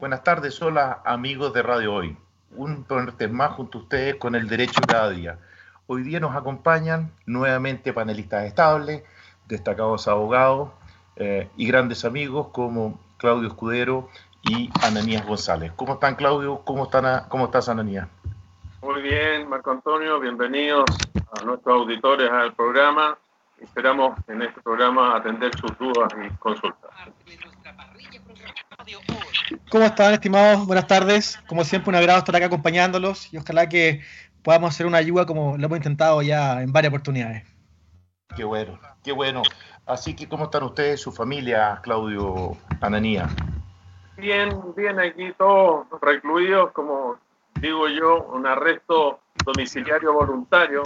Buenas tardes, hola amigos de Radio Hoy. Un martes más junto a ustedes con el derecho cada día. Hoy día nos acompañan nuevamente panelistas estables, destacados abogados eh, y grandes amigos como Claudio Escudero y Ananías González. ¿Cómo están Claudio? ¿Cómo, están, cómo estás Ananías? Muy bien, Marco Antonio, bienvenidos a nuestros auditores al programa. Esperamos en este programa atender sus dudas y consultas. ¿Cómo están, estimados? Buenas tardes. Como siempre, un agrado estar acá acompañándolos y ojalá que podamos hacer una ayuda como lo hemos intentado ya en varias oportunidades. Qué bueno, qué bueno. Así que, ¿cómo están ustedes, su familia, Claudio Ananía? Bien, bien, aquí todos recluidos, como digo yo, un arresto domiciliario voluntario,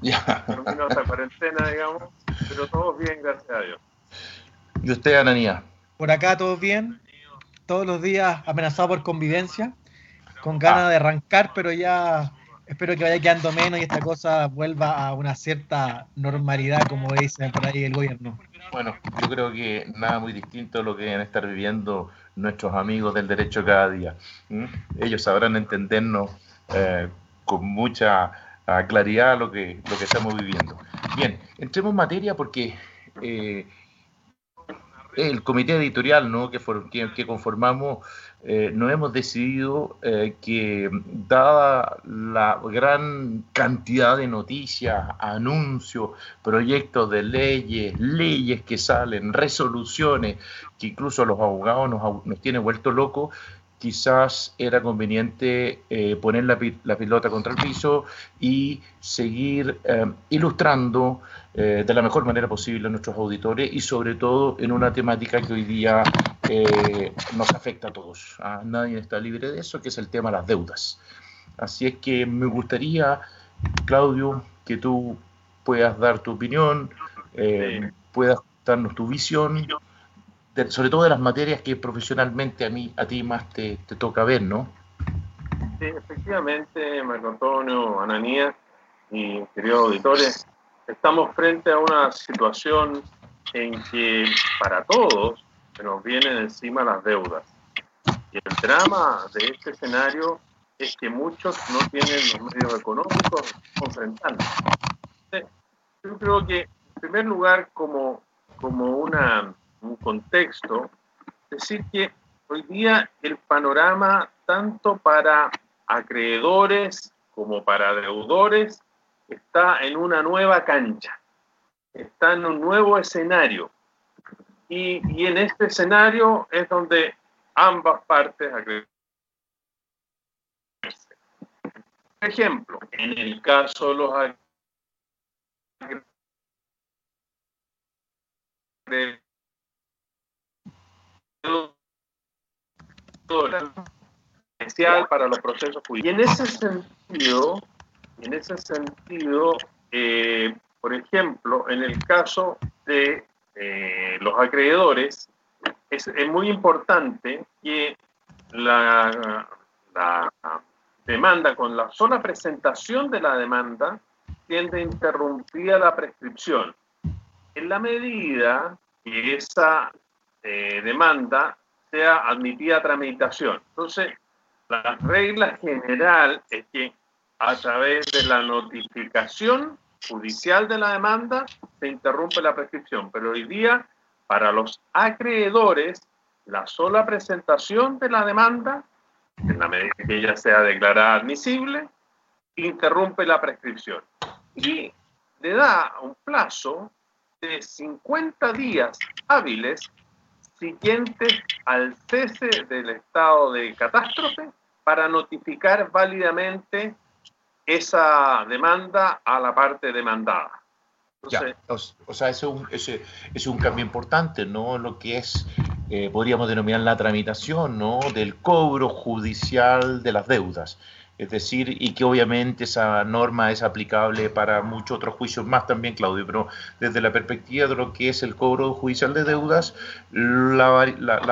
ya. terminó esta cuarentena, digamos, pero todos bien, gracias a Dios. ¿Y usted, Ananía? Por acá todos bien, todos los días amenazado por convivencia, con ganas de arrancar, pero ya espero que vaya quedando menos y esta cosa vuelva a una cierta normalidad, como dicen por ahí el gobierno. Bueno, yo creo que nada muy distinto a lo que deben estar viviendo nuestros amigos del derecho cada día. Ellos sabrán entendernos eh, con mucha ah, claridad lo que, lo que estamos viviendo. Bien, entremos en materia porque eh, el comité editorial ¿no? que, conformamos, eh, nos hemos decidido eh, que, dada la gran cantidad de noticias, anuncios, proyectos de leyes, leyes que salen, resoluciones, que incluso los abogados nos, nos tienen vuelto locos, quizás era conveniente eh, poner la, la, pilota contra el piso y seguir eh, ilustrando eh, de la mejor manera posible a nuestros auditores y sobre todo en una temática que hoy día nos afecta a todos. ¿ah? Nadie está libre de eso, que es el tema de las deudas. Así es que me gustaría, Claudio, que tú puedas dar tu opinión, puedas darnos tu visión sobre todo de las materias que profesionalmente a mí a ti más te, toca ver, ¿no? Sí, efectivamente, Marco Antonio, Ananías y queridos auditores, estamos frente a una situación en que para todos se nos vienen encima las deudas. Y el drama de este escenario es que muchos no tienen los medios económicos enfrentando. Yo creo que, en primer lugar, como, como una un contexto, decir que hoy día el panorama, tanto para acreedores como para deudores, está en una nueva cancha, está en un nuevo escenario. Y, y en este escenario es donde ambas partes acreedores. Por ejemplo, en el caso de los acreedores, especial para los procesos judiciales. Y en ese sentido, en ese sentido, eh, por ejemplo, en el caso de eh, los acreedores, es, muy importante que la, demanda, con la sola presentación de la demanda, tiende interrumpida la prescripción. En la medida que esa eh, demanda sea admitida a tramitación. Entonces, la regla general es que a través de la notificación judicial de la demanda se interrumpe la prescripción, pero hoy día para los acreedores la sola presentación de la demanda, en la medida que ella sea declarada admisible, interrumpe la prescripción y le da un plazo de 50 días hábiles siguientes al cese del estado de catástrofe para notificar válidamente esa demanda a la parte demandada. o, sea, es, un, es, un cambio importante, ¿no? Lo que es, eh, podríamos denominar la tramitación, ¿no? Del cobro judicial de las deudas. Es decir, y que obviamente esa norma es aplicable para muchos otros juicios más también, Claudio, pero desde la perspectiva de lo que es el cobro judicial de deudas, la,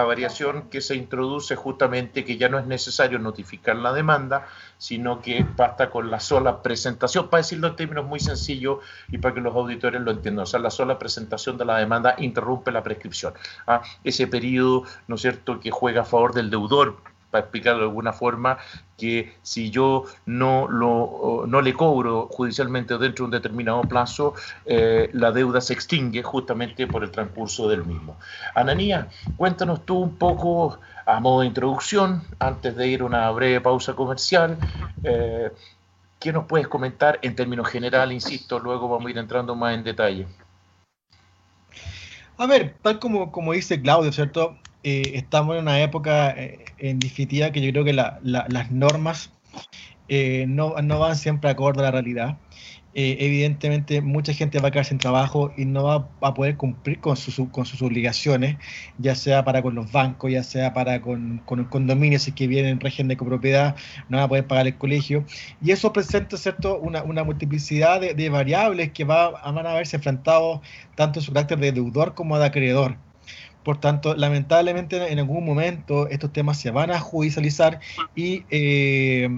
variación que se introduce justamente que ya no es necesario notificar la demanda, sino que basta con la sola presentación, para decirlo en términos muy sencillos y para que los auditores lo entiendan, o sea, la sola presentación de la demanda interrumpe la prescripción. ¿ah? Ese periodo, ¿no es cierto?, que juega a favor del deudor para explicarlo de alguna forma, que si yo no, lo, no le cobro judicialmente dentro de un determinado plazo, eh, la deuda se extingue justamente por el transcurso del mismo. Ananía, cuéntanos tú un poco a modo de introducción, antes de ir a una breve pausa comercial, eh, ¿qué nos puedes comentar en términos generales? Insisto, luego vamos a ir entrando más en detalle. A ver, tal como, como dice Claudio, ¿cierto? Eh, estamos en una época eh, en definitiva que yo creo que las normas eh, no, no, van siempre acorde a la realidad. evidentemente mucha gente va a quedar sin trabajo y no va a poder cumplir con, con sus obligaciones, ya sea para con los bancos, ya sea para con, con el condominio, si que viene en régimen de copropiedad, no va a poder pagar el colegio. Y eso presenta ¿cierto? Una, una multiplicidad de, de, variables que va, van a verse enfrentados tanto en su carácter de deudor como de acreedor. Por tanto, lamentablemente en algún momento estos temas se van a judicializar y eh,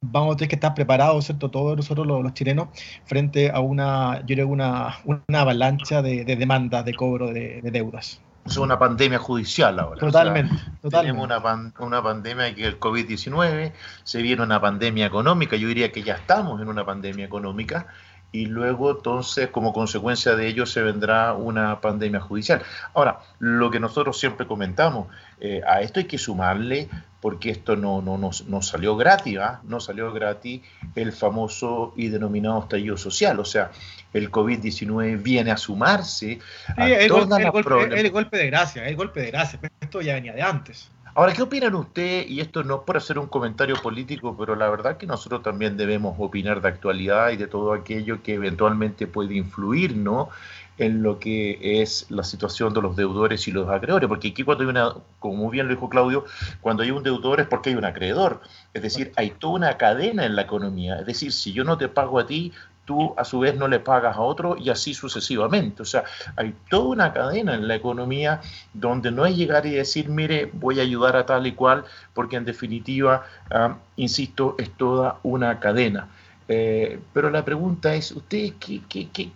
vamos a tener que estar preparados, ¿cierto? Todos nosotros los, chilenos frente a una, yo creo, una, una avalancha de, demandas de cobro de, deudas. Es una pandemia judicial ahora. Totalmente. Tenemos una, una pandemia que el COVID-19, se viene una pandemia económica, yo diría que ya estamos en una pandemia económica y luego entonces como consecuencia de ello se vendrá una pandemia judicial. Ahora, lo que nosotros siempre comentamos, eh, a esto hay que sumarle, porque esto no, no, no, salió gratis, ¿ah? no salió gratis el famoso y denominado estallido social, o sea, el COVID-19 viene a sumarse a el, golpe, el, golpe, el golpe de gracia, el golpe de gracia, esto ya venía de antes. Ahora, ¿qué opinan ustedes? Y esto no es por hacer un comentario político, pero la verdad que nosotros también debemos opinar de actualidad y de todo aquello que eventualmente puede influir, ¿no? en lo que es la situación de los deudores y los acreedores, porque aquí cuando hay una, como bien lo dijo Claudio, cuando hay un deudor es porque hay un acreedor, es decir, hay toda una cadena en la economía, es decir, si yo no te pago a ti, tú a su vez no le pagas a otro y así sucesivamente. O sea, hay toda una cadena en la economía donde no es llegar y decir, mire, voy a ayudar a tal y cual, porque en definitiva, ah, insisto, es toda una cadena. Eh, pero la pregunta es, ¿ustedes qué, qué, qué,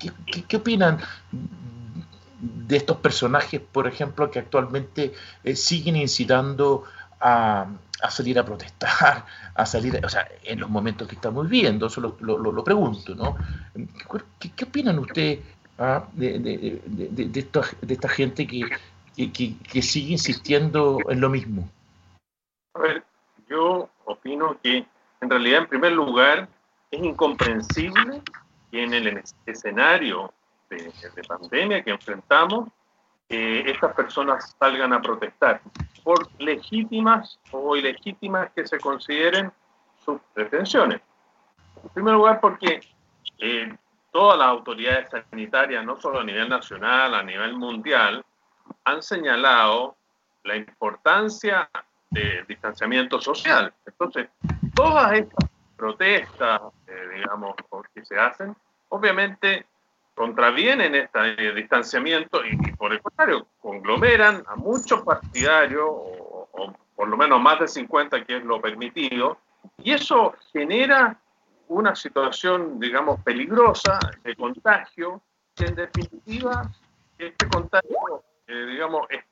qué, opinan de estos personajes, por ejemplo, que actualmente eh, siguen incitando a, a salir a protestar, a salir, o sea, en los momentos que estamos viviendo, eso lo, lo, pregunto, ¿no? ¿Qué, opinan ustedes ah, de, de, de, de, esta, gente que, que, que, sigue insistiendo en lo mismo? A ver, yo opino que en realidad, en primer lugar, es incomprensible que en el escenario de, pandemia que enfrentamos, eh, estas personas salgan a protestar por legítimas o ilegítimas que se consideren sus pretensiones. En primer lugar, porque eh, todas las autoridades sanitarias, no solo a nivel nacional, a nivel mundial, han señalado la importancia del distanciamiento social. Entonces, todas estas protestas, eh, digamos, que se hacen, obviamente contravienen este distanciamiento y, por el contrario, conglomeran a muchos partidarios, o, por lo menos más de 50, que es lo permitido, y eso genera una situación, digamos, peligrosa de contagio, que en definitiva este contagio, eh, digamos, es,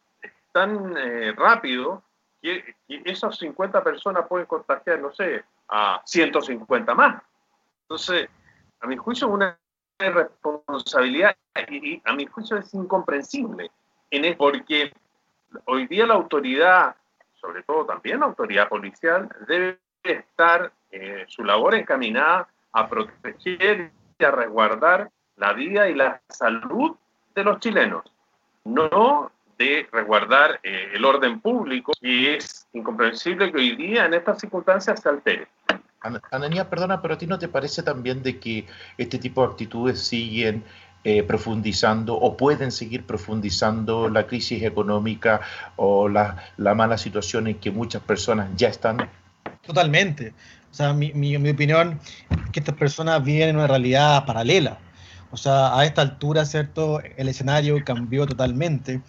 tan eh, rápido que, que, esas 50 personas pueden contagiar, no sé, a 150 más. Entonces, a mi juicio, una responsabilidad y, a mi juicio es incomprensible en porque hoy día la autoridad, sobre todo también la autoridad policial, debe estar eh, su labor encaminada a proteger y a resguardar la vida y la salud de los chilenos, no de resguardar eh, el orden público, y es incomprensible que hoy día en estas circunstancias se altere. Ananía, perdona, pero a ti no te parece también de que este tipo de actitudes siguen eh, profundizando o pueden seguir profundizando la crisis económica o la, la, mala situación en que muchas personas ya están? Totalmente. O sea, mi, mi, mi opinión es que estas personas viven en una realidad paralela. O sea, a esta altura, ¿cierto? El escenario cambió totalmente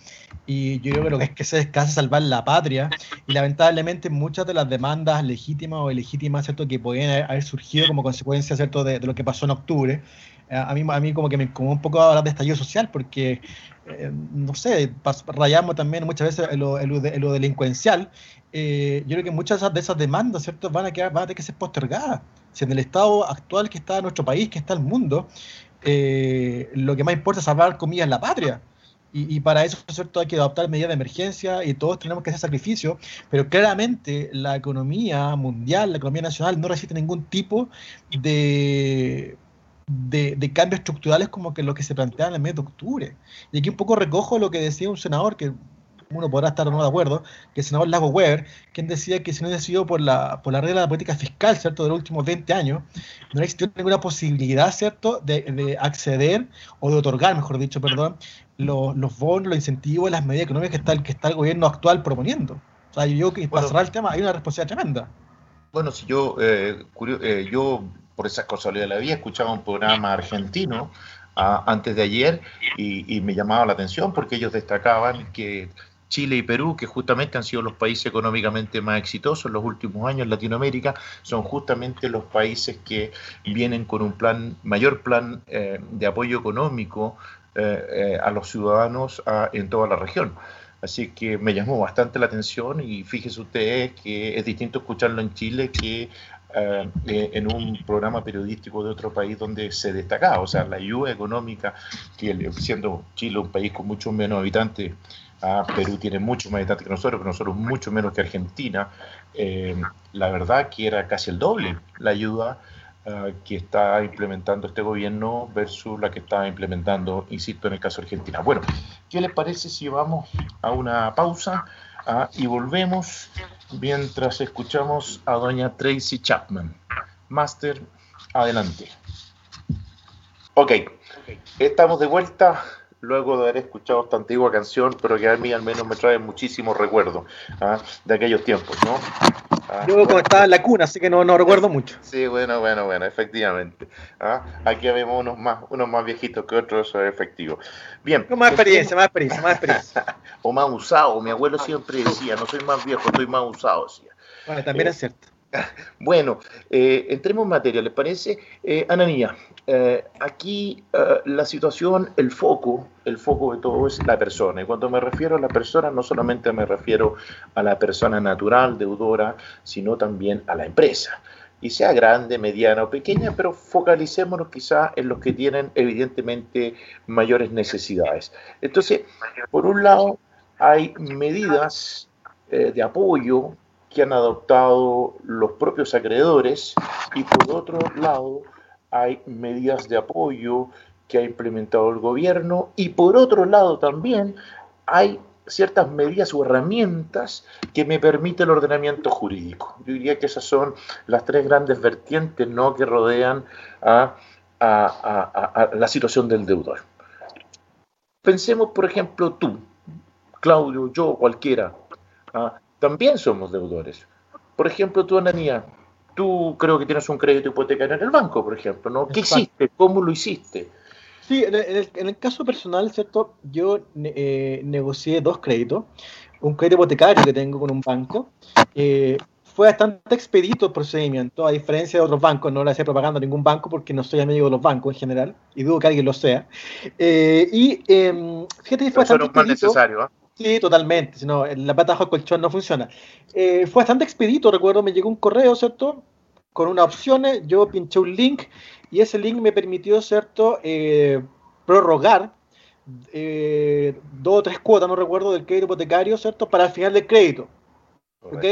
y yo creo que lo que es que se descansa salvar la patria y lamentablemente muchas de las demandas legítimas o ilegítimas, ¿cierto? Que podían haber surgido como consecuencia, ¿cierto? De, de lo que pasó en octubre, eh, a mí, a mí como que me como un poco hablar de estallido social porque, eh, no sé, rayamos también muchas veces en lo, en lo, de, en lo delincuencial. Eh, yo creo que muchas de esas demandas, ¿cierto? Van a, quedar, van a tener que ser postergadas. Si en el estado actual que está nuestro país, que está el mundo, eh, lo que más importa es salvar comillas la patria. Y, para eso ¿cierto? hay que adoptar medidas de emergencia y todos tenemos que hacer sacrificios, pero claramente la economía mundial, la economía nacional no resiste ningún tipo de, de, de cambios estructurales como que lo que se plantea en el mes de octubre. Y aquí un poco recojo lo que decía un senador que uno podrá estar o no de acuerdo, que el senador Lago Weber, quien decía que si no hubiese sido por la, por la regla de la política fiscal, ¿cierto?, de los últimos 20 años, no existió ninguna posibilidad, ¿cierto?, de, de acceder o de otorgar, mejor dicho, perdón, los, los bonos, los incentivos, las medidas económicas que está, el, que está el gobierno actual proponiendo. O sea, yo que para cerrar el tema hay una responsabilidad tremenda. Bueno, si yo, eh, curio, eh, yo por esas casualidades había escuchado un programa argentino uh, antes de ayer y, y, me llamaba la atención porque ellos destacaban que Chile y Perú, que justamente han sido los países económicamente más exitosos en los últimos años en Latinoamérica, son justamente los países que vienen con un plan, mayor plan eh, de apoyo económico eh, eh, a los ciudadanos en toda la región. Así que me llamó bastante la atención y fíjese ustedes que es distinto escucharlo en Chile que Uh, en un programa periodístico de otro país donde se destacaba, o sea, la ayuda económica, que siendo Chile un país con mucho menos habitantes, uh, Perú tiene mucho más habitantes que nosotros, pero nosotros mucho menos que Argentina, eh, la verdad que era casi el doble la ayuda uh, que está implementando este gobierno versus la que está implementando, insisto, en el caso de Argentina. Bueno, ¿qué les parece si vamos a una pausa? y volvemos mientras escuchamos a doña Tracy Chapman. Master, adelante. Ok, estamos de vuelta luego de haber escuchado esta antigua canción, pero que a mí al menos me trae muchísimos recuerdos ¿ah? de aquellos tiempos, ¿no? ¿Ah? Yo como estaba en la cuna, así que no, no recuerdo mucho. Sí, bueno, bueno, bueno, efectivamente. ¿Ah? Aquí vemos unos más, unos más viejitos que otros, efectivos. Bien. Con más experiencia, más experiencia, más experiencia. o más usado, mi abuelo siempre decía, no soy más viejo, estoy más usado, decía. Bueno, también eh, es cierto. Bueno, eh, entremos en materia, ¿les parece? Eh, Ananía, eh, aquí eh, la situación, el foco, el foco de todo es la persona. Y cuando me refiero a la persona, no solamente me refiero a la persona natural, deudora, sino también a la empresa. Y sea grande, mediana o pequeña, pero focalicémonos quizá en los que tienen evidentemente mayores necesidades. Entonces, por un lado, hay medidas eh, de apoyo que han adoptado los propios acreedores y por otro lado hay medidas de apoyo que ha implementado el gobierno y por otro lado también hay ciertas medidas o herramientas que me permite el ordenamiento jurídico. Yo diría que esas son las tres grandes vertientes ¿no? que rodean a, a, a, la situación del deudor. Pensemos, por ejemplo, tú, Claudio, yo, cualquiera, ¿ah? También somos deudores. Por ejemplo, tú, Ananía, tú creo que tienes un crédito hipotecario en el banco, por ejemplo, ¿no? ¿Qué Exacto. hiciste? ¿Cómo lo hiciste? Sí, en el, en el caso personal, ¿cierto? Yo eh, negocié dos créditos. Un crédito hipotecario que tengo con un banco. Eh, fue bastante expedito el procedimiento, a diferencia de otros bancos. No le hacía propaganda a ningún banco porque no soy amigo de los bancos en general y dudo que alguien lo sea. Eh, y em, fíjate que fue Eso bastante no es necesario, ¿eh? Sí, totalmente. Si no, la pata bajo el colchón no funciona. Eh, fue bastante expedito, recuerdo, me llegó un correo, ¿cierto? Con unas opciones, yo pinché un link y ese link me permitió, ¿cierto? Eh, prorrogar eh, dos o tres cuotas, no recuerdo, del crédito hipotecario, ¿cierto? Para el final del crédito. ¿Ok?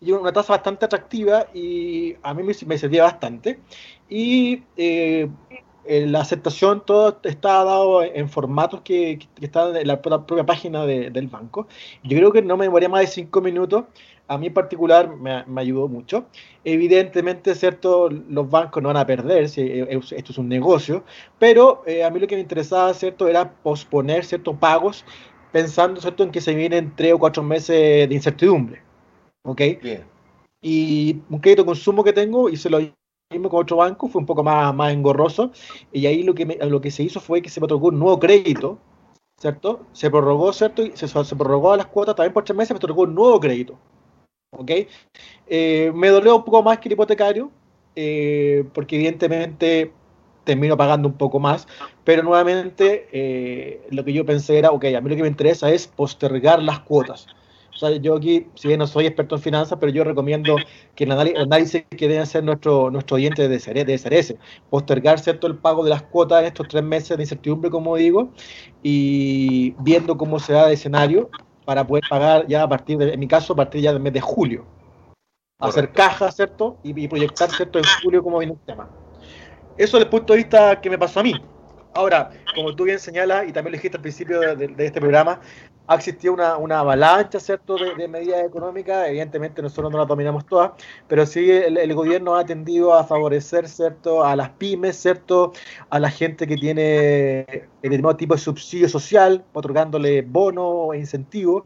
Y una tasa bastante atractiva y a mí me, me servía bastante. Y eh, la aceptación todo está dado en formatos que, que están en la propia página de, del banco. Yo creo que no me demoraría más de cinco minutos. A mí en particular me, me, ayudó mucho. Evidentemente, cierto, los bancos no van a perder, si esto es un negocio, pero eh, a mí lo que me interesaba, cierto, era posponer ciertos pagos, pensando, cierto, en que se vienen tres o cuatro meses de incertidumbre. ¿Ok? Bien. y un crédito de consumo que tengo y se lo mismo con otro banco, fue un poco más, más engorroso, y ahí lo que, lo que se hizo fue que se me otorgó un nuevo crédito, ¿cierto? Se prorrogó, ¿cierto? Y se, se prorrogó a las cuotas también por tres meses, me otorgó un nuevo crédito, ¿ok? Eh, me dolió un poco más que el hipotecario, eh, porque evidentemente termino pagando un poco más, pero nuevamente eh, lo que yo pensé era, ok, a mí lo que me interesa es postergar las cuotas. O sea, yo aquí, si bien no soy experto en finanzas, pero yo recomiendo que el análisis que debe hacer nuestro, nuestro oyente de ser, debe ser ese, postergar cierto el pago de las cuotas en estos tres meses de incertidumbre, como digo, y viendo cómo se da el escenario para poder pagar ya a partir de, en mi caso, a partir ya del mes de julio. Hacer caja, ¿cierto? Y, proyectar, ¿cierto? En julio cómo viene el tema. Eso desde el punto de vista que me pasó a mí. Ahora, como tú bien señalas, y también lo dijiste al principio de, este programa, ha existido una, avalancha, ¿cierto?, de, medidas económicas. Evidentemente nosotros no las dominamos todas, pero sí el, gobierno ha tendido a favorecer, ¿cierto?, a las pymes, ¿cierto?, a la gente que tiene determinado tipo de subsidio social, otorgándole bonos e incentivos.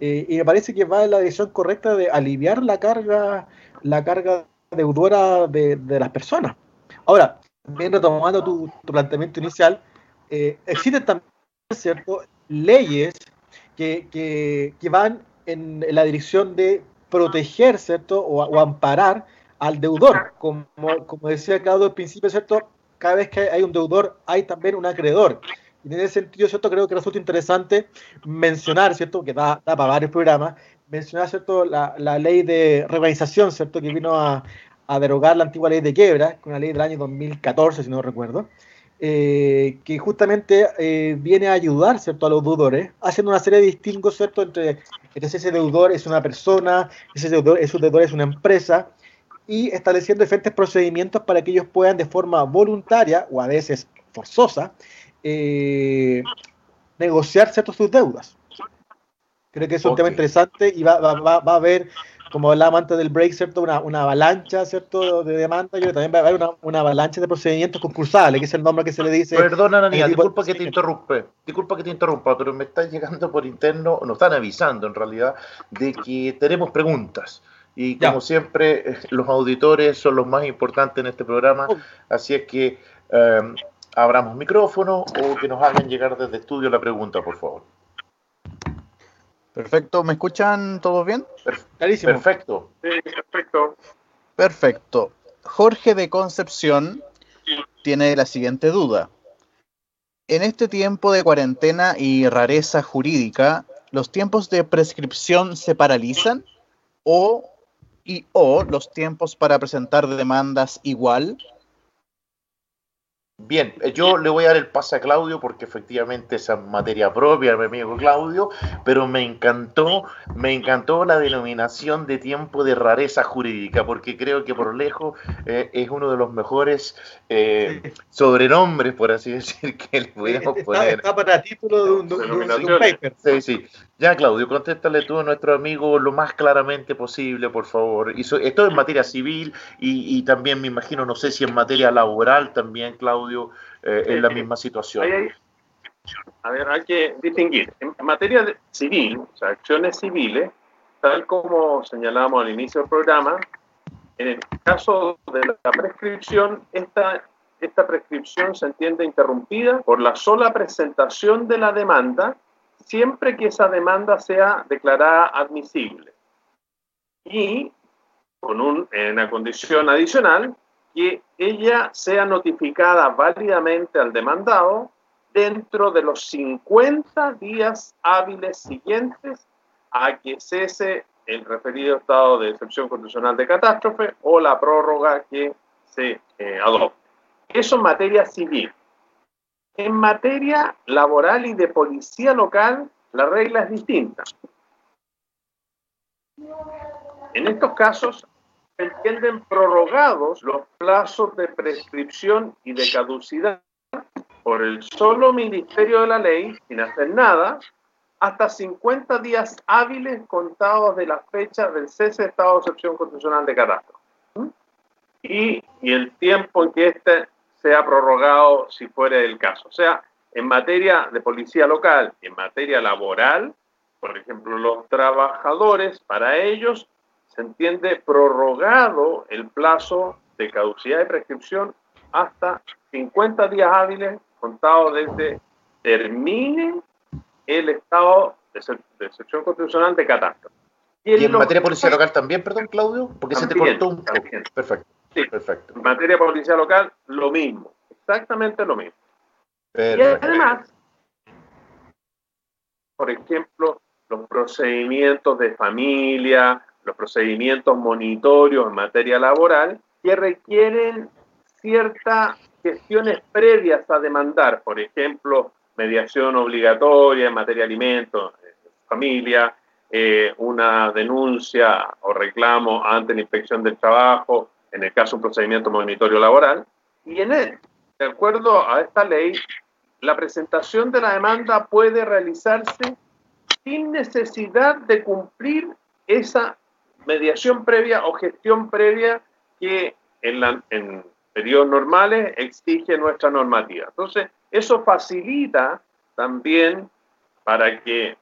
Eh, y me parece que va en la dirección correcta de aliviar la carga, la carga deudora de, de las personas. Ahora, bien retomando tu, planteamiento inicial, eh, existen también ¿cierto? leyes que, que, van en, la dirección de proteger ¿cierto? O, amparar al deudor. Como, como decía Claudio al principio, ¿cierto? cada vez que hay un deudor hay también un acreedor. Y en ese sentido, ¿cierto? creo que resulta interesante mencionar, ¿cierto? que da, da para varios programas, mencionar ¿cierto? La, la ley de reorganización, ¿cierto? que vino a, a derogar la antigua ley de quiebra, una ley del año 2014, si no recuerdo, eh, que justamente eh, viene a ayudar ¿cierto? a los deudores, haciendo una serie de distingos ¿cierto? Entre, ese deudor es una persona, ese deudor, ese deudor es una empresa, y estableciendo diferentes procedimientos para que ellos puedan de forma voluntaria o a veces forzosa eh, negociar sus deudas. Creo que es un tema interesante y va, va, va, va a haber como hablábamos antes del break, ¿cierto? Una, una avalancha, ¿cierto? De demanda, yo también va a haber una, una, avalancha de procedimientos concursales, que es el nombre que se le dice. Perdona, Nania, disculpa que te interrumpe, disculpa que te interrumpa, pero me están llegando por interno, nos están avisando en realidad, de que tenemos preguntas. Y como siempre, los auditores son los más importantes en este programa, así es que eh, abramos micrófono o que nos hagan llegar desde estudio la pregunta, por favor. Perfecto, ¿me escuchan todos bien? Perfecto. Sí, perfecto. Perfecto. Jorge de Concepción tiene la siguiente duda. En este tiempo de cuarentena y rareza jurídica, ¿los tiempos de prescripción se paralizan? ¿O, y, o los tiempos para presentar demandas igual? Bien, eh, yo le voy a dar el pase a Claudio porque efectivamente esa materia propia, mi amigo Claudio, pero me encantó, me encantó la denominación de tiempo de rareza jurídica, porque creo que por lejos eh, es uno de los mejores eh, sobrenombres, por así decir, que le pudiéramos poner. Está para título de un, de un paper. Sí, sí. Ya, Claudio, contéstale tú a nuestro amigo lo más claramente posible, por favor. Y esto es materia civil y, también me imagino, no sé si en materia laboral también, Claudio, eh, es la misma situación. a ver, hay que distinguir. En materia civil, o sea, acciones civiles, tal como señalamos al inicio del programa, en el caso de la prescripción, esta, esta prescripción se entiende interrumpida por la sola presentación de la demanda siempre que esa demanda sea declarada admisible. Y con una condición adicional, que ella sea notificada válidamente al demandado dentro de los 50 días hábiles siguientes a que cese el referido estado de excepción constitucional de catástrofe o la prórroga que se eh, adopte. Eso en materia civil. En materia laboral y de policía local, la regla es distinta. En estos casos, entienden prorrogados los plazos de prescripción y de caducidad por el solo Ministerio de la Ley, sin hacer nada, hasta 50 días hábiles contados de la fecha del cese de estado de excepción constitucional de catástrofe. Y, y el tiempo en que éste sea prorrogado si fuera el caso. O sea, en materia de policía local en materia laboral, por ejemplo, los trabajadores, para ellos se entiende prorrogado el plazo de caducidad de prescripción hasta 50 días hábiles contados desde termine el estado de, excepción constitucional de catástrofe. ¿Y, en materia policial local también, perdón, Claudio? Porque se te cortó un poco. Perfecto. Sí, perfecto. En materia policial local, lo mismo. Exactamente lo mismo. Y además, por ejemplo, los procedimientos de familia, los procedimientos monitorios en materia laboral, que requieren ciertas gestiones previas a demandar, por ejemplo, mediación obligatoria en materia de alimentos, familia, eh, una denuncia o reclamo ante la inspección del trabajo, en el caso de un procedimiento monitorio laboral, y en él, de acuerdo a esta ley, la presentación de la demanda puede realizarse sin necesidad de cumplir esa mediación previa o gestión previa que en, en periodos normales exige nuestra normativa. Entonces, eso facilita también para que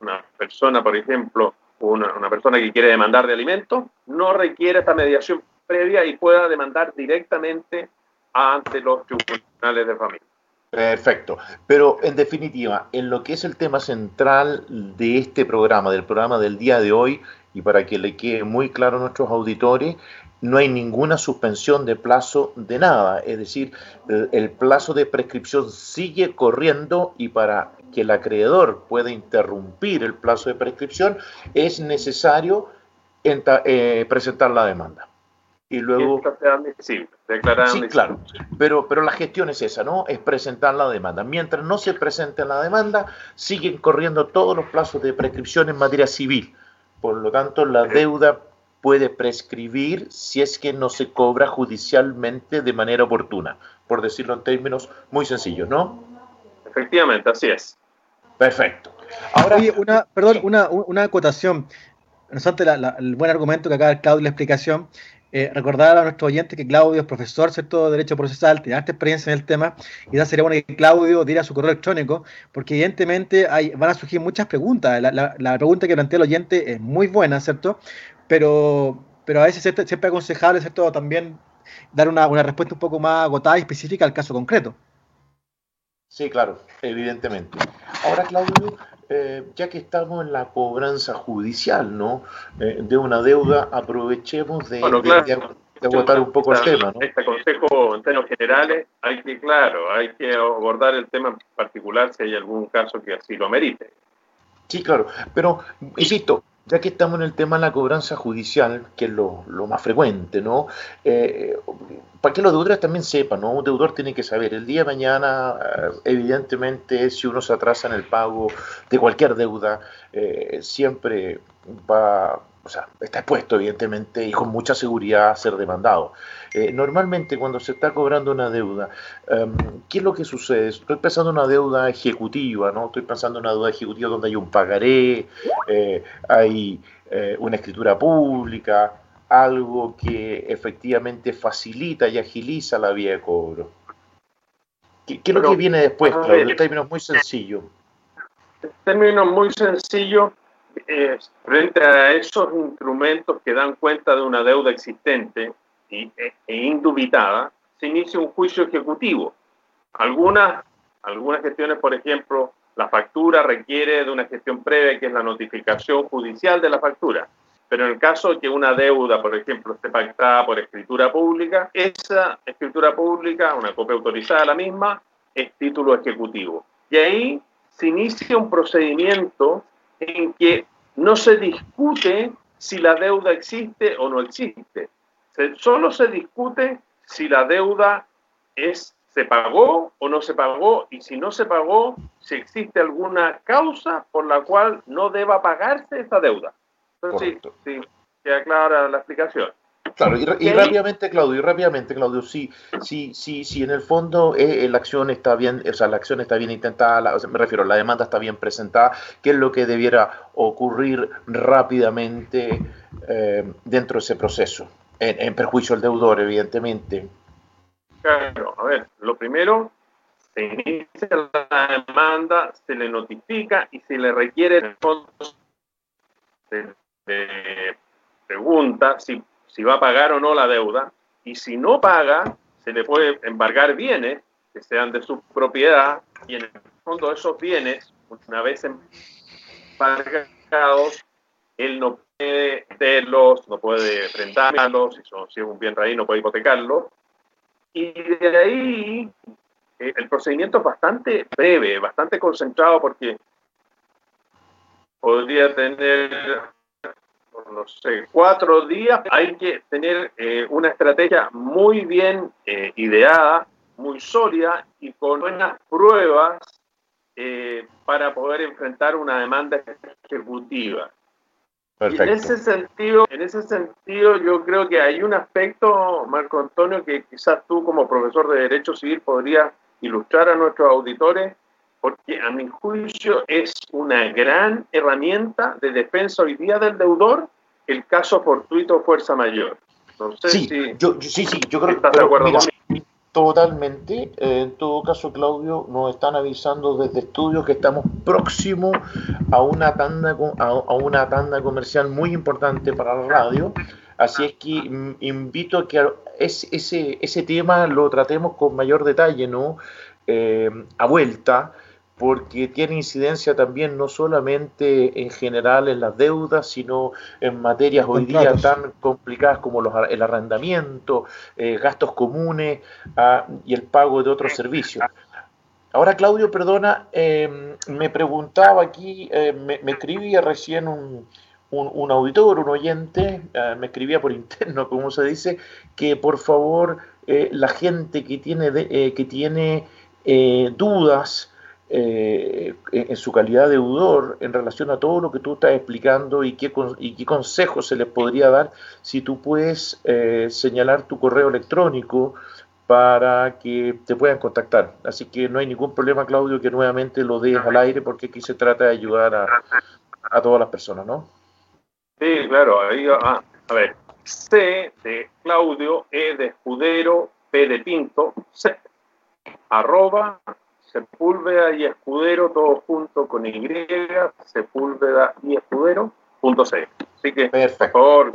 una persona, por ejemplo, una, una persona que quiere demandar de alimentos, no requiere esta mediación previa y pueda demandar directamente ante los tribunales de familia. Perfecto. Pero en definitiva, en lo que es el tema central de este programa, del programa del día de hoy, y para que le quede muy claro a nuestros auditores, no hay ninguna suspensión de plazo de nada. Es decir, el plazo de prescripción sigue corriendo y para que el acreedor pueda interrumpir el plazo de prescripción es necesario eh, presentar la demanda y luego... Sí, sí claro, pero, pero la gestión es esa, ¿no? Es presentar la demanda. Mientras no se presente la demanda, siguen corriendo todos los plazos de prescripción en materia civil. Por lo tanto, la deuda puede prescribir si es que no se cobra judicialmente de manera oportuna, por decirlo en términos muy sencillos, ¿no? Efectivamente, así es. Perfecto. Ahora, una, perdón, una, una acotación. No obstante, el buen argumento que acaba de Claudio la explicación, eh, recordar a nuestro oyente que Claudio es profesor, ¿cierto?, de Derecho Procesal, tiene alta experiencia en el tema, y ya sería bueno que Claudio diera su correo electrónico, porque evidentemente van a surgir muchas preguntas. La, pregunta que plantea el oyente es muy buena, ¿cierto? Pero, pero a veces siempre, siempre aconsejable, ¿cierto?, también dar una, una respuesta un poco más agotada y específica al caso concreto. Sí, claro, evidentemente. Ahora, Claudio, eh, ya que estamos en la cobranza judicial, ¿no? Eh, de una deuda, aprovechemos de, agotar un poco el tema, ¿no? Este consejo, en términos generales, hay que, claro, hay que abordar el tema en particular si hay algún caso que así lo merite. Sí, claro, pero, insisto, ya que estamos en el tema de la cobranza judicial, que es lo, más frecuente, ¿no? Eh, para que los deudores también sepan, ¿no? Un deudor tiene que saber, el día de mañana, eh, evidentemente, si uno se atrasa en el pago de cualquier deuda, eh, siempre va sea, está expuesto evidentemente y con mucha seguridad a ser demandado. Eh, normalmente cuando se está cobrando una deuda, em, ¿qué es lo que sucede? Estoy pensando en una deuda ejecutiva, ¿no? Estoy pensando en una deuda ejecutiva donde hay un pagaré, eh, hay eh, una escritura pública, algo que efectivamente facilita y agiliza la vía de cobro. ¿Qué, es lo que viene después, Claudio? En términos muy sencillos. En términos muy sencillos, frente a esos instrumentos que dan cuenta de una deuda existente e, e, indubitada, se inicia un juicio ejecutivo. Algunas, algunas gestiones, por ejemplo, la factura requiere de una gestión previa, que es la notificación judicial de la factura. Pero en el caso de que una deuda, por ejemplo, esté pactada por escritura pública, esa escritura pública, una copia autorizada de la misma, es título ejecutivo. Y ahí se inicia un procedimiento en que no se discute si la deuda existe o no existe. solo se discute si la deuda es se pagó o no se pagó y si no se pagó, si existe alguna causa por la cual no deba pagarse esa deuda. Entonces, sí, sí, queda clara la explicación. Claro, y, rápidamente, Claudio, y rápidamente, Claudio, sí, sí, sí, sí, en el fondo eh, la acción está bien, o sea, la acción está bien intentada, me refiero, la demanda está bien presentada, ¿qué es lo que debiera ocurrir rápidamente eh, dentro de ese proceso? En, perjuicio del deudor, evidentemente. Claro, a ver, lo primero, se inicia la demanda, se le notifica y se le requiere fondos de pregunta si, si va a pagar o no la deuda, y si no paga, se le puede embargar bienes que sean de su propiedad, y en el fondo esos bienes, una vez embargados, él no puede venderlos, no puede rentarlos, si, son, si es un bien raíz no puede hipotecarlo, y de ahí eh, el procedimiento es bastante breve, bastante concentrado, porque podría tener, no sé, cuatro días. Hay que tener eh, una estrategia muy bien eh, ideada, muy sólida y con buenas pruebas para poder enfrentar una demanda ejecutiva. en ese sentido, en ese sentido, yo creo que hay un aspecto, Marco Antonio, que quizás tú como profesor de Derecho Civil podrías ilustrar a nuestros auditores, porque a mi juicio es una gran herramienta de defensa hoy día del deudor el caso fortuito fuerza mayor. No sé sí, si yo, sí, sí, yo creo que estás de acuerdo Totalmente. Eh, en todo caso, Claudio, nos están avisando desde estudios que estamos próximos a una tanda a, una tanda comercial muy importante para la radio. Así es que invito a que ese, ese tema lo tratemos con mayor detalle, ¿no? Eh, a vuelta, porque tiene incidencia también no solamente en general en las deudas, sino en materias hoy día tan complicadas como los, el arrendamiento, eh, gastos comunes ah, y el pago de otros servicios. Ahora, Claudio, perdona, em, me preguntaba aquí, eh, me, escribía recién un, un, auditor, un oyente, ah, me escribía por interno, como se dice, que por favor la gente que tiene, que tiene dudas, eh, en su calidad de deudor en relación a todo lo que tú estás explicando y qué, y qué consejos se les podría dar si tú puedes eh, señalar tu correo electrónico para que te puedan contactar. Así que no hay ningún problema, Claudio, que nuevamente lo dejes al aire porque aquí se trata de ayudar a, a todas las personas, ¿no? Sí, claro. Ahí, ah, a ver, C de Claudio, E de Escudero, P de Pinto, C, arroba Sepúlveda y Escudero, todo junto con Y, Sepúlveda y Escudero, punto C. Así que, por favor,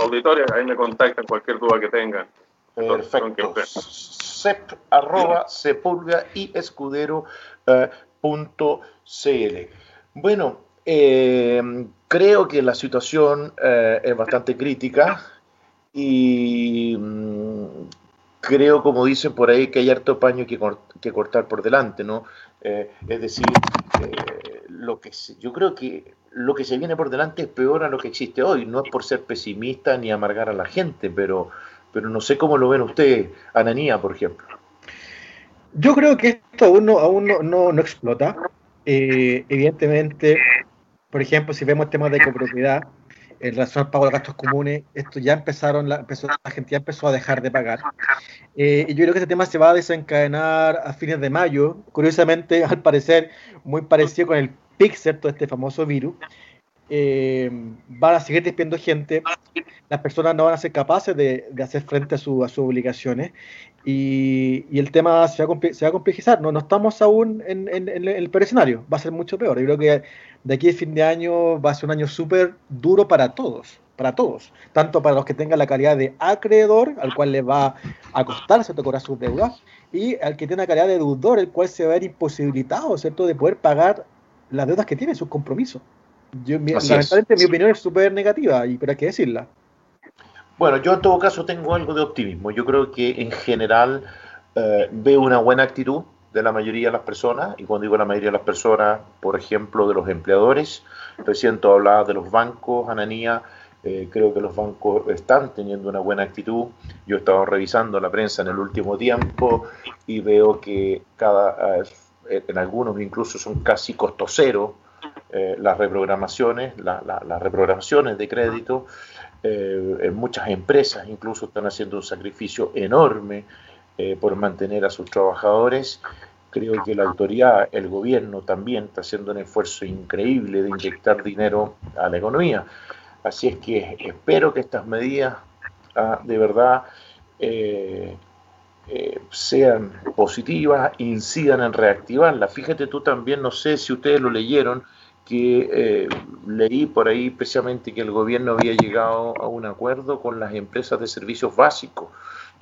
auditores, ahí me contactan cualquier duda que tengan. Perfecto. Sep, arroba, sepúlveda y escudero eh, punto cl. Bueno, eh, creo que la situación eh, es bastante crítica y mm, creo, como dicen por ahí, que hay harto paño que, cortar por delante, ¿no? Eh, es decir, eh, lo que yo creo que lo que se viene por delante es peor a lo que existe hoy. No es por ser pesimista ni amargar a la gente, pero, pero no sé cómo lo ven ustedes, Ananía, por ejemplo. Yo creo que esto aún no, aún no, no, explota. Eh, evidentemente, por ejemplo, si vemos temas de copropiedad, en relación al pago de gastos comunes, esto ya empezaron, la, empezó, la gente ya empezó a dejar de pagar. Eh, y yo creo que este tema se va a desencadenar a fines de mayo, curiosamente, al parecer, muy parecido con el PIC, ¿cierto? Este famoso virus. Eh, van a seguir despidiendo gente, las personas no van a ser capaces de, de hacer frente a, su, a sus obligaciones y, y, el tema se va, a, se va a complejizar. No, no estamos aún en, en, en, el peor escenario, va a ser mucho peor. Yo creo que de aquí a fin de año va a ser un año súper duro para todos, para todos, tanto para los que tengan la calidad de acreedor, al cual le va a costar ¿cierto? cobrar sus deudas, y al que tiene la calidad de deudor, el cual se va a ver imposibilitado ¿cierto? de poder pagar las deudas que tiene, sus compromisos. Yo, mi, lamentablemente mi opinión es súper negativa, y, pero hay que decirla. Bueno, yo en todo caso tengo algo de optimismo. Yo creo que en general eh, veo una buena actitud de la mayoría de las personas, y cuando digo la mayoría de las personas, por ejemplo, de los empleadores, recién tú hablabas de los bancos, Ananía, eh, creo que los bancos están teniendo una buena actitud. Yo he estado revisando la prensa en el último tiempo y veo que cada, eh, en algunos incluso son casi costo cero eh, las reprogramaciones, las reprogramaciones de crédito. en muchas empresas incluso están haciendo un sacrificio enorme eh, por mantener a sus trabajadores. Creo que la autoridad, el gobierno también está haciendo un esfuerzo increíble de inyectar dinero a la economía. Así es que espero que estas medidas ah, de verdad eh, eh, sean positivas, incidan en reactivarla. Fíjate tú también, no sé si ustedes lo leyeron, que eh, leí por ahí precisamente que el gobierno había llegado a un acuerdo con las empresas de servicios básicos,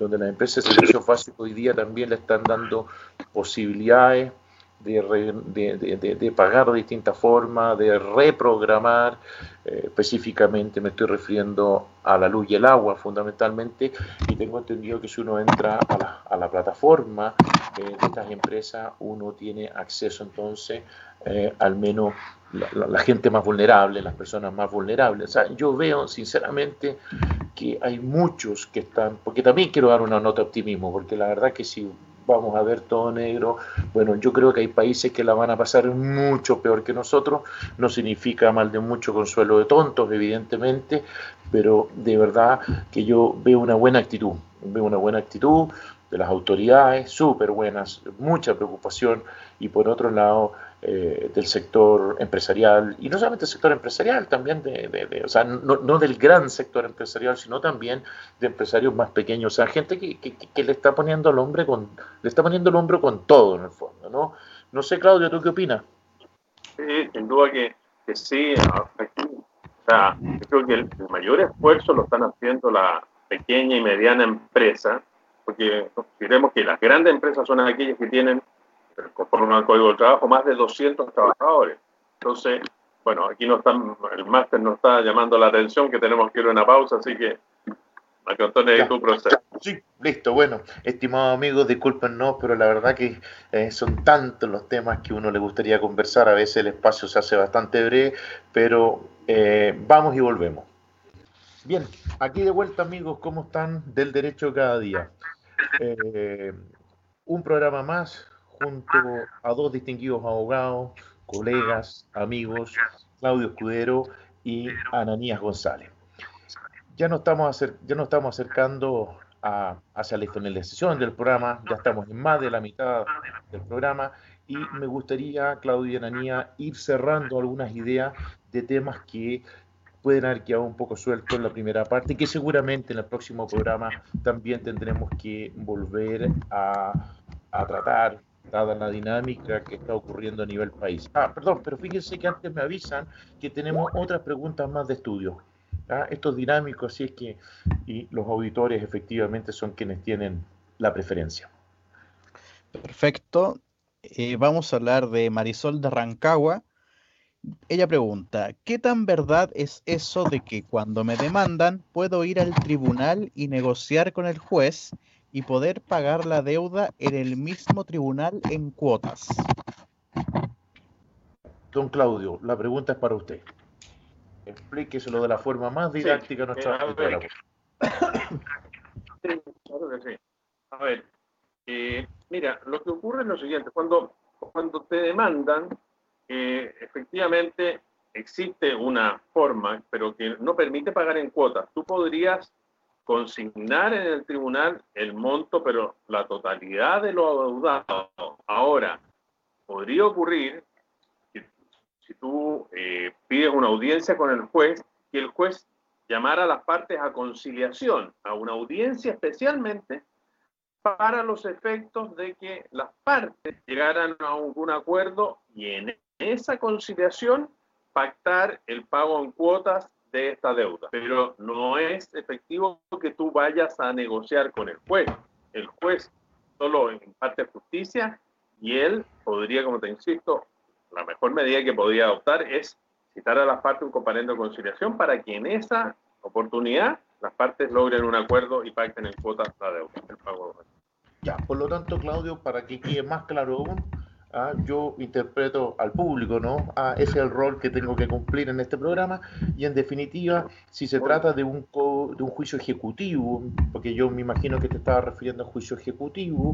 donde las empresas de servicios básicos hoy día también le están dando posibilidades de, de, pagar de distintas formas, de reprogramar. Eh, específicamente me estoy refiriendo a la luz y el agua fundamentalmente y tengo entendido que si uno entra a la, a la plataforma eh, de estas empresas uno tiene acceso entonces eh, al menos la, la, gente más vulnerable, las personas más vulnerables. O sea, yo veo sinceramente que hay muchos que están, porque también quiero dar una nota de optimismo, porque la verdad que si vamos a ver todo negro. Bueno, yo creo que hay países que la van a pasar mucho peor que nosotros. No significa mal de mucho consuelo de tontos, evidentemente, pero de verdad que yo veo una buena actitud. Veo una buena actitud de las autoridades, súper buenas, mucha preocupación y por otro lado eh, del sector empresarial, y no solamente del sector empresarial, también de, de, o sea, no, no, del gran sector empresarial, sino también de empresarios más pequeños, o sea, gente que, que, que, le está poniendo el hombre con, le está poniendo el hombro con todo en el fondo, ¿no? No sé, Claudio, ¿tú qué opinas? Sí, sin duda que, que sí, o sea, yo creo que el, mayor esfuerzo lo están haciendo la pequeña y mediana empresa, porque diremos que las grandes empresas son aquellas que tienen conforme al Código del Trabajo, más de 200 trabajadores. Entonces, bueno, aquí no están, el máster nos está llamando la atención que tenemos que ir a una pausa, así que Antonio, tu proceso. Sí, listo. Bueno, estimados amigos, discúlpenos, pero la verdad que eh, son tantos los temas que uno le gustaría conversar. A veces el espacio se hace bastante breve, pero eh, vamos y volvemos. Bien, aquí de vuelta, amigos, ¿cómo están del derecho cada día? Eh, un programa más, junto a dos distinguidos abogados, colegas, amigos, Claudio Escudero y Ananías González. Ya nos estamos, acer ya nos estamos acercando a, hacia la finalización del programa, ya estamos en más de la mitad del programa y me gustaría, Claudio y Ananías, ir cerrando algunas ideas de temas que pueden haber quedado un poco sueltos en la primera parte que seguramente en el próximo programa también tendremos que volver a tratar dada la dinámica que está ocurriendo a nivel país. Ah, perdón, pero fíjense que antes me avisan que tenemos otras preguntas más de estudio. ¿ah? Esto es dinámico, así es que y los auditores efectivamente son quienes tienen la preferencia. Perfecto. Eh, vamos a hablar de Marisol de Rancagua. Ella pregunta, ¿qué tan verdad es eso de que cuando me demandan puedo ir al tribunal y negociar con el juez y poder pagar la deuda en el mismo tribunal en cuotas. Don Claudio, la pregunta es para usted. Explíqueselo de la forma más didáctica sí, nuestra eh, sí, claro que sí. A ver, eh, mira, lo que ocurre es lo siguiente, cuando, cuando te demandan, eh, efectivamente existe una forma, pero que no permite pagar en cuotas. Tú podrías consignar en el tribunal el monto, pero la totalidad de lo adeudado. Ahora, podría ocurrir que si tú eh, pides una audiencia con el juez, que el juez llamara a las partes a conciliación, a una audiencia especialmente para los efectos de que las partes llegaran a algún acuerdo y en esa conciliación pactar el pago en cuotas de esta deuda. Pero no es efectivo que tú vayas a negociar con el juez. El juez solo imparte justicia y él podría, como te insisto, la mejor medida que podría adoptar es citar a las partes un comparendo de conciliación para que en esa oportunidad las partes logren un acuerdo y pacten en cuotas la deuda. Ya, por lo tanto, Claudio, para que quede más claro aún, ¿ah? yo interpreto al público, ¿no? Ah, ese es el rol que tengo que cumplir en este programa y en definitiva, si se trata de un, de un juicio ejecutivo, porque yo me imagino que te estaba refiriendo a juicio ejecutivo,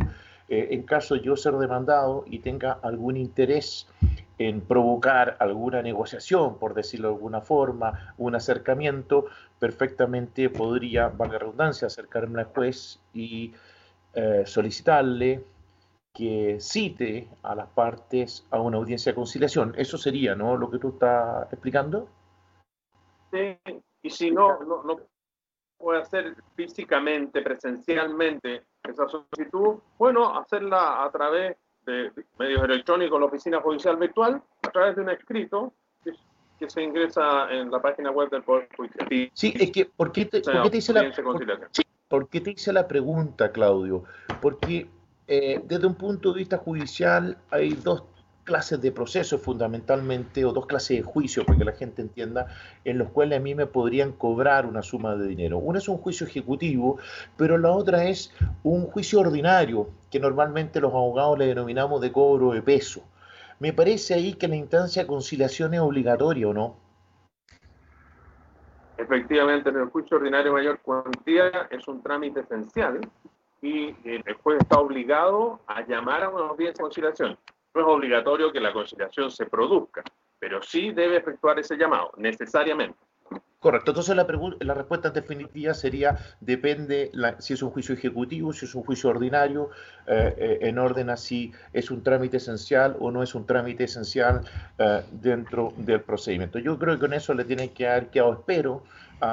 eh, en caso yo ser demandado y tenga algún interés en provocar alguna negociación, por decirlo de alguna forma, un acercamiento, perfectamente podría, valga redundancia, acercarme al juez y eh, solicitarle que cite a las partes a una audiencia de conciliación. Eso sería, ¿no? Lo que tú estás explicando. Sí, y si no, no, no puede hacer físicamente, presencialmente esa solicitud, bueno, hacerla a través de medios electrónicos, la oficina judicial virtual, a través de un escrito, que que se ingresa en la página web del Poder Judicial. Sí, es que, ¿por qué te, ¿por qué te hice, la, por, sí, ¿por qué te hice la pregunta, Claudio? Porque eh, desde un punto de vista judicial hay dos clases de procesos fundamentalmente, o dos clases de juicios, para que la gente entienda, en los cuales a mí me podrían cobrar una suma de dinero. Una es un juicio ejecutivo, pero la otra es un juicio ordinario, que normalmente los abogados le denominamos de cobro de peso. Me parece ahí que la instancia de conciliación es obligatoria, ¿o no? Efectivamente, en el juicio ordinario mayor cuantía es un trámite esencial y el juez está obligado a llamar a una audiencia de conciliación. No es obligatorio que la conciliación se produzca, pero sí debe efectuar ese llamado, necesariamente. Correcto, entonces la, la respuesta definitiva sería, depende si es un juicio ejecutivo, si es un juicio ordinario, eh, eh, en orden a si es un trámite esencial o no es un trámite esencial eh, dentro del procedimiento. Yo creo que con eso le tiene que haber quedado, espero,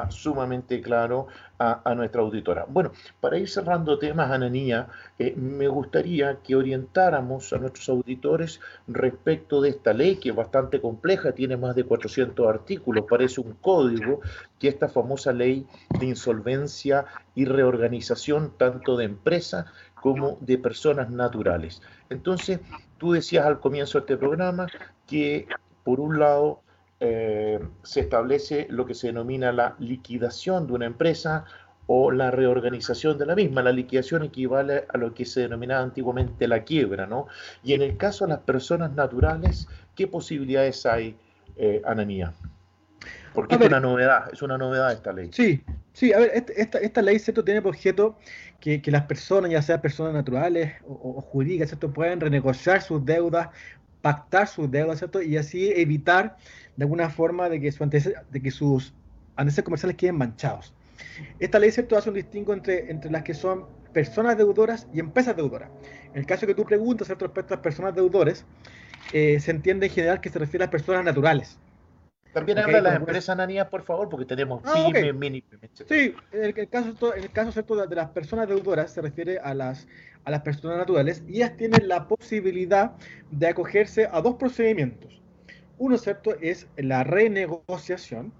sumamente claro a, nuestra auditora. Bueno, para ir cerrando temas, Ananía, eh, me gustaría que orientáramos a nuestros auditores respecto de esta ley, que es bastante compleja, tiene más de 400 artículos, parece un código, que esta famosa ley de insolvencia y reorganización tanto de empresas como de personas naturales. Entonces, tú decías al comienzo de este programa que, por un lado, eh, se establece lo que se denomina la liquidación de una empresa o la reorganización de la misma. La liquidación equivale a lo que se denominaba antiguamente la quiebra, ¿no? Y en el caso de las personas naturales, ¿qué posibilidades hay, eh, Ananía? Porque es una novedad, es una novedad esta ley. Sí, sí, a ver, este, esta, esta ley, ¿cierto? Tiene por objeto que, las personas, ya sean personas naturales o, o jurídicas, ¿cierto? Puedan renegociar sus deudas pactar sus deudas, ¿cierto? Y así evitar de alguna forma de que, su de que sus antecedentes comerciales queden manchados. Esta ley, ¿cierto?, hace un distingo entre, entre las que son personas deudoras y empresas deudoras. En el caso que tú preguntas, ¿cierto?, respecto a las personas deudores, eh, se entiende en general que se refiere a las personas naturales. También habla de las empresas ananías, por favor, porque tenemos ah, mini. Sí, en el, caso, en el caso ¿cierto? de las personas deudoras se refiere a las, a las personas naturales y ellas tienen la posibilidad de acogerse a dos procedimientos. Uno, ¿cierto?, es la renegociación,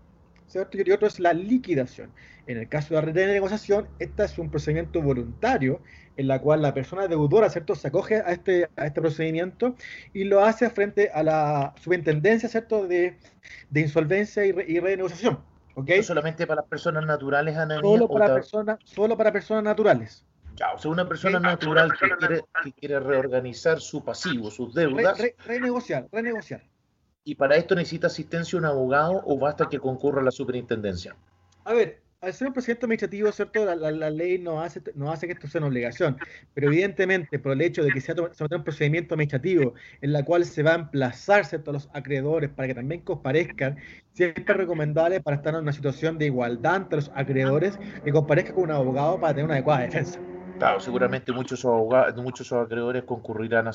¿cierto? Y otro es la liquidación. En el caso de la renegociación, este es un procedimiento voluntario en la cual la persona deudora, ¿cierto?, se acoge a este, a este procedimiento y lo hace frente a la superintendencia, ¿cierto?, de, de insolvencia y, renegociación. ¿okay? solamente para las personas naturales, Ana Solo para, personas, solo para personas naturales. Ya, o sea, una persona natural que quiere, que quiere reorganizar su pasivo, sus deudas. renegociar, renegociar. ¿Y para esto necesita asistencia un abogado o basta que concurra a la superintendencia? A ver, al ser un procedimiento administrativo, ¿cierto? La, ley no hace, no hace que esto sea una obligación, pero evidentemente por el hecho de que se va a un procedimiento administrativo en la cual se va a emplazar ¿cierto? a los acreedores para que también comparezcan, siempre es recomendable para estar en una situación de igualdad entre los acreedores que comparezca con un abogado para tener una adecuada defensa. Claro, seguramente muchos abogados, muchos acreedores concurrirán a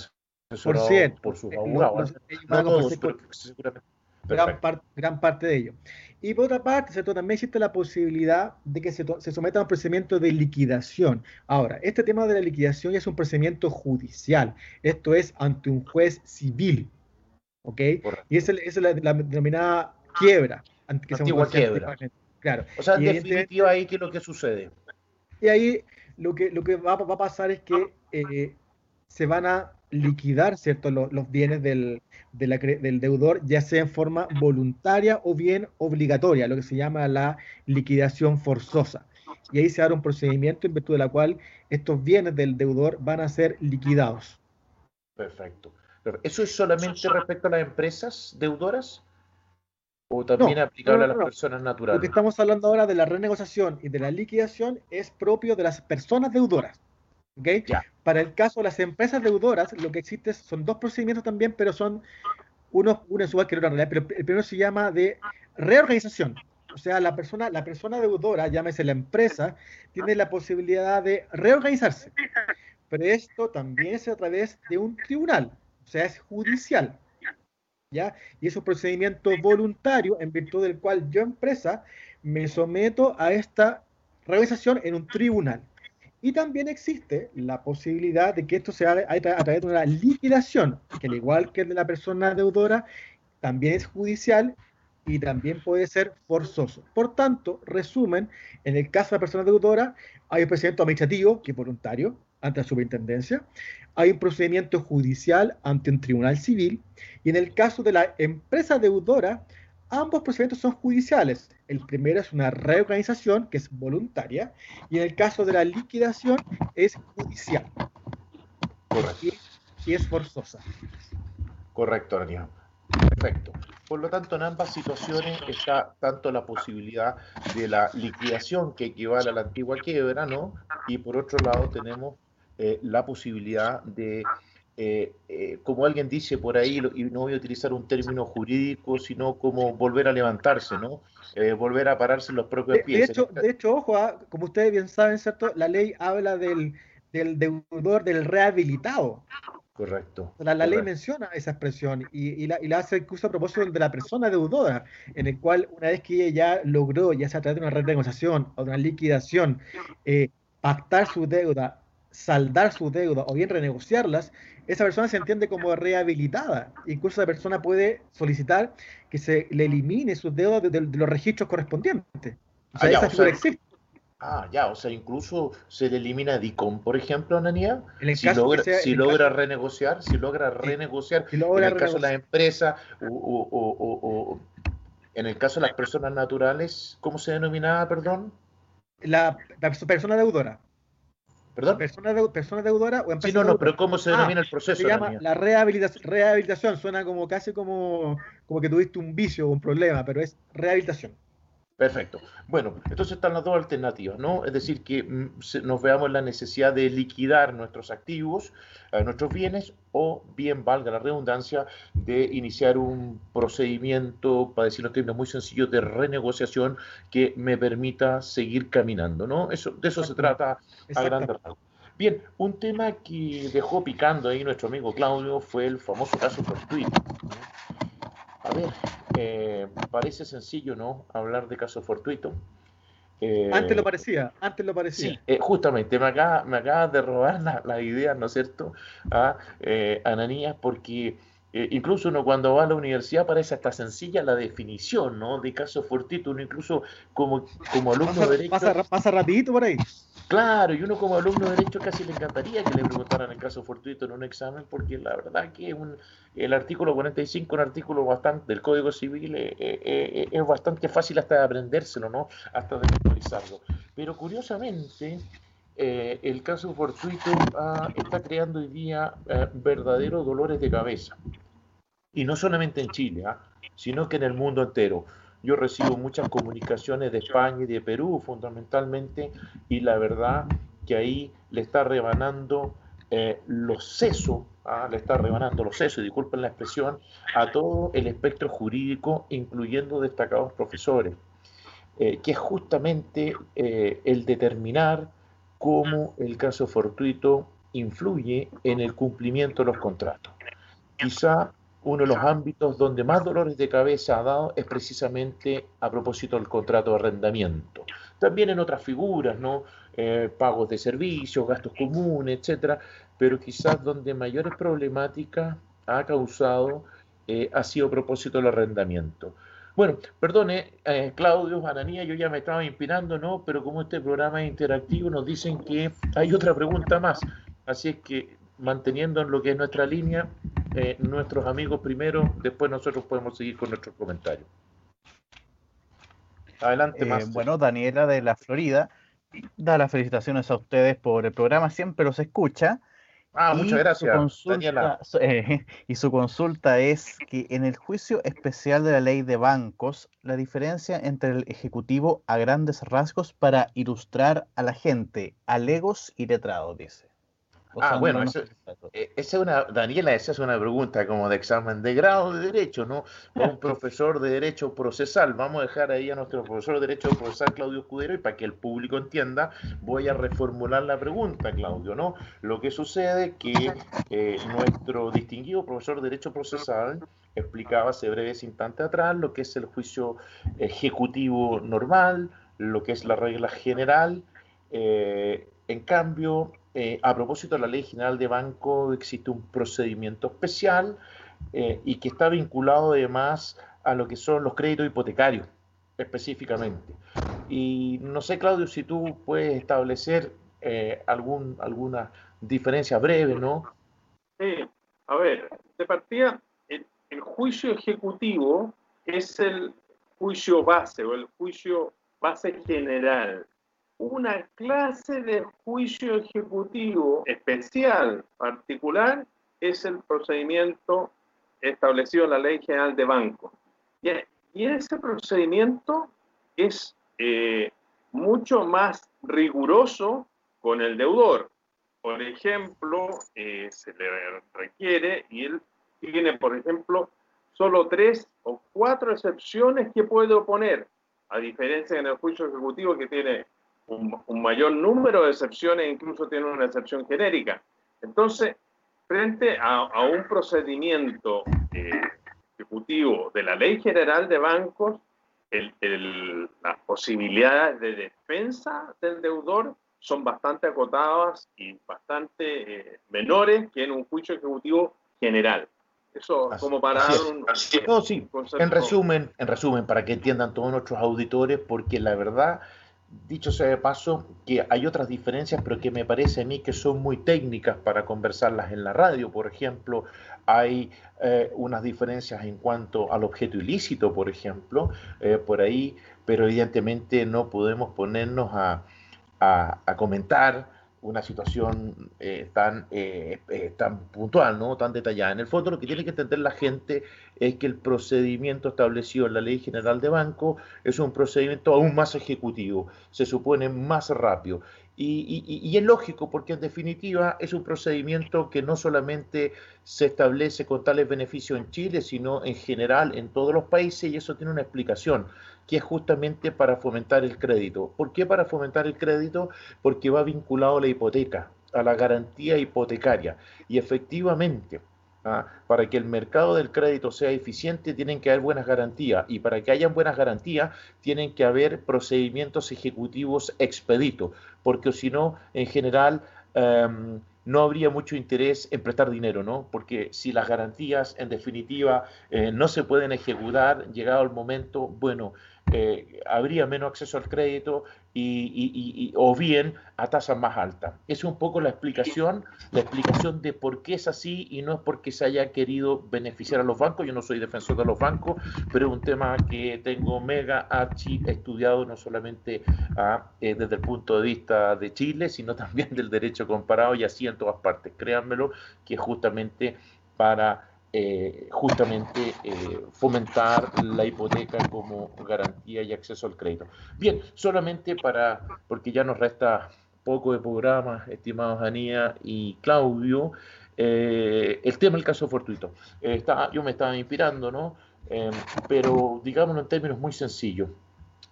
por, cierto, por sus abogados. no todos, pero seguramente gran, gran, parte de ello. Y por otra parte, ¿cierto? también existe la posibilidad de que se, se, someta a un procedimiento de liquidación. Ahora, este tema de la liquidación es un procedimiento judicial. Esto es ante un juez civil. ¿Ok? Y esa es la, denominada quiebra. Que Antigua quiebra. Claro. O sea, en definitiva, ahí qué es lo que sucede. Y ahí lo que, lo que va, va a pasar es que eh, se van a liquidar ¿cierto? Los, bienes del, del, deudor, ya sea en forma voluntaria o bien obligatoria, lo que se llama la liquidación forzosa. Y ahí se hará un procedimiento en virtud de la cual estos bienes del deudor van a ser liquidados. Perfecto. ¿Eso es solamente respecto a las empresas deudoras? ¿O también aplicable a las personas naturales? Lo que estamos hablando ahora de la renegociación y de la liquidación es propio de las personas deudoras. ¿Okay? Para el caso de las empresas deudoras, lo que existe son dos procedimientos también, pero son uno, uno es igual que el otro pero el primero se llama de reorganización. O sea, la persona, la persona deudora, llámese la empresa, tiene la posibilidad de reorganizarse. Pero esto también es a través de un tribunal, o sea, es judicial. ¿ya? Y es un procedimiento voluntario en virtud del cual yo, empresa, me someto a esta reorganización en un tribunal. Y también existe la posibilidad de que esto se haga a través de una liquidación, que al igual que de la persona deudora, también es judicial y también puede ser forzoso. Por tanto, resumen, en el caso de la persona deudora, hay un procedimiento administrativo, que es voluntario, ante la superintendencia, hay un procedimiento judicial ante un tribunal civil, y en el caso de la empresa deudora, ambos procedimientos son judiciales. El primero es una reorganización, que es voluntaria, y en el caso de la liquidación es judicial. Correcto. Y, es forzosa. Correcto, Daniel. Perfecto. Por lo tanto, en ambas situaciones está tanto la posibilidad de la liquidación que equivale a la antigua quiebra, ¿no? Y por otro lado tenemos eh, la posibilidad de, eh, eh, como alguien dice por ahí, y no voy a utilizar un término jurídico, sino como volver a levantarse, ¿no? volver a pararse en los propios pies. De hecho, de hecho ojo, ah, como ustedes bien saben, ¿cierto? La ley habla del, del deudor, del rehabilitado. Correcto. La, ley menciona esa expresión y, la, y, la, hace incluso a propósito de la persona deudora, en el cual una vez que ella ya logró, ya sea a través de una red de negociación o de una liquidación, pactar su deuda saldar su deuda o bien renegociarlas, esa persona se entiende como rehabilitada. Incluso la persona puede solicitar que se le elimine sus deudas de, los registros correspondientes. O sea, ah, esa figura existe. Ah, ya, o sea, incluso se le elimina DICOM, por ejemplo, Anania, si, logra, si logra renegociar, si logra renegociar, en el caso de la empresa o, en el caso de las personas naturales, ¿cómo se denominaba, perdón? La, la persona deudora. ¿Perdón? Persona, persona deudora o empresa Sí, no, no, pero ¿cómo se denomina el ah, proceso? Se llama la rehabilitación, rehabilitación. Suena como casi como, como que tuviste un vicio o un problema, pero es rehabilitación. Perfecto. Bueno, entonces están las dos alternativas, ¿no? Es decir, que mm, nos veamos la necesidad de liquidar nuestros activos, eh, nuestros bienes, o bien, valga la redundancia, de iniciar un procedimiento, para decirlo en términos muy sencillos, de renegociación que me permita seguir caminando, ¿no? Eso, de eso se trata a grandes rasgos. Bien, un tema que dejó picando ahí nuestro amigo Claudio fue el famoso caso fortuito. A ver, eh, parece sencillo, ¿no? Hablar de caso fortuito. Eh, antes lo parecía, antes lo parecía. Sí, eh, justamente, me acaba, me acaba de robar la, idea, ¿no es cierto? A Ananías, porque incluso uno cuando va a la universidad parece hasta sencilla la definición, ¿no? De caso fortuito, uno incluso como, como alumno de derecho... Pasa, pasa rapidito por ahí. Claro, y uno como alumno de Derecho casi le encantaría que le preguntaran el caso fortuito en un examen, porque la verdad que un, el artículo 45, un artículo bastante del Código Civil, eh, eh, eh, es bastante fácil hasta de aprendérselo, ¿no? Hasta de memorizarlo. Pero curiosamente, el caso fortuito ah, está creando hoy día verdaderos dolores de cabeza. Y no solamente en Chile, ah, sino que en el mundo entero. Yo recibo muchas comunicaciones de España y de Perú fundamentalmente y la verdad que ahí le está rebanando eh, los sesos, ¿ah? le está rebanando los sesos, disculpen la expresión, a todo el espectro jurídico, incluyendo destacados profesores, eh, que es justamente eh, el determinar cómo el caso fortuito influye en el cumplimiento de los contratos. Quizá uno de los ámbitos donde más dolores de cabeza ha dado es precisamente a propósito del contrato de arrendamiento. También en otras figuras, ¿no? Eh, pagos de servicios, gastos comunes, etcétera, pero quizás donde mayores problemáticas ha causado eh, ha sido a propósito del arrendamiento. Bueno, perdone, eh, Claudio, Ananía, yo ya me estaba inspirando, ¿no? Pero como este programa es interactivo, nos dicen que hay otra pregunta más. Así es que manteniendo en lo que es nuestra línea, eh, nuestros amigos primero, después nosotros podemos seguir con nuestros comentarios. Adelante, eh, Bueno, Daniela de la Florida da las felicitaciones a ustedes por el programa, siempre los escucha. Ah, muchas gracias, Daniela. Eh, y su consulta es que en el juicio especial de la ley de bancos, la diferencia entre el ejecutivo a grandes rasgos para ilustrar a la gente, alegos y letrados, dice ah, bueno, esa es una, Daniela, esa es una pregunta como de examen de grado de Derecho, ¿no? Para un profesor de Derecho Procesal. Vamos a dejar ahí a nuestro profesor de Derecho Procesal, Claudio Escudero, y para que el público entienda, voy a reformular la pregunta, Claudio, ¿no? Lo que sucede que eh, nuestro distinguido profesor de Derecho Procesal explicaba hace breves instantes atrás lo que es el juicio ejecutivo normal, lo que es la regla general. Eh, en cambio, eh, a propósito de la Ley General de Banco, existe un procedimiento especial eh, y que está vinculado además a lo que son los créditos hipotecarios específicamente. Y no sé, Claudio, si tú puedes establecer eh, algún, alguna diferencia breve, ¿no? Sí, a ver, de partida, el, el juicio ejecutivo es el juicio base o el juicio base general. Una clase de juicio ejecutivo especial, particular, es el procedimiento establecido en la Ley General de Banco. Y ese procedimiento es eh, mucho más riguroso con el deudor. Por ejemplo, eh, se le requiere y él tiene, por ejemplo, solo tres o cuatro excepciones que puede oponer, a diferencia en el juicio ejecutivo que tiene un, mayor número de excepciones, incluso tiene una excepción genérica. Entonces, frente a, un procedimiento eh, ejecutivo de la Ley General de Bancos, las posibilidades de defensa del deudor son bastante acotadas y bastante eh, menores que en un juicio ejecutivo general. Eso como para dar un, sí. En resumen, en resumen, para que entiendan todos nuestros auditores, porque la verdad, dicho sea de paso, que hay otras diferencias, pero que me parece a mí que son muy técnicas para conversarlas en la radio. Por ejemplo, hay eh, unas diferencias en cuanto al objeto ilícito, por ejemplo, eh, por ahí, pero evidentemente no podemos ponernos a, a comentar una situación eh, tan, eh, eh, tan puntual, ¿no? tan detallada. En el fondo lo que tiene que entender la gente es que el procedimiento establecido en la Ley General de Banco es un procedimiento aún más ejecutivo, se supone más rápido. Y, es lógico porque en definitiva es un procedimiento que no solamente se establece con tales beneficios en Chile, sino en general en todos los países y eso tiene una explicación, que es justamente para fomentar el crédito. ¿Por qué para fomentar el crédito? Porque va vinculado a la hipoteca, a la garantía hipotecaria. Y efectivamente, ¿ah? para que el mercado del crédito sea eficiente tienen que haber buenas garantías y para que hayan buenas garantías tienen que haber procedimientos ejecutivos expeditos, porque si no, en general... Em, no habría mucho interés en prestar dinero, ¿no? Porque si las garantías, en definitiva, eh, no se pueden ejecutar, llegado el momento, bueno, eh, habría menos acceso al crédito y, o bien a tasas más altas. es un poco la explicación, la explicación de por qué es así y no es porque se haya querido beneficiar a los bancos. Yo no soy defensor de los bancos, pero es un tema que tengo mega archi estudiado no solamente ah, eh, desde el punto de vista de Chile, sino también del derecho comparado y así en todas partes. Créanmelo, que justamente para eh, justamente eh, fomentar la hipoteca como garantía y acceso al crédito. Bien, solamente para, porque ya nos resta poco de programa, estimados Anía y Claudio, eh, el tema del caso fortuito. Está, yo me estaba inspirando, ¿no? pero digámoslo en términos muy sencillos.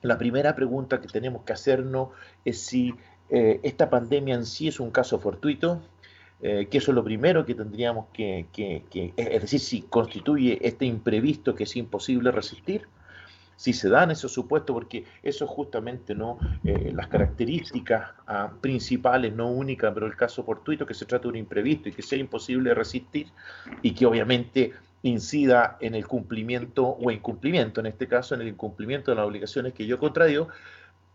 La primera pregunta que tenemos que hacernos es si esta pandemia en sí es un caso fortuito, eh, que eso es lo primero que tendríamos que, es decir, si constituye este imprevisto que es imposible resistir, si se dan esos supuestos, porque eso es justamente no eh, las características ah, principales, no únicas, pero el caso fortuito, que se trata de un imprevisto y que sea imposible resistir y que obviamente incida en el cumplimiento o incumplimiento, en este caso en el incumplimiento de las obligaciones que yo contradigo,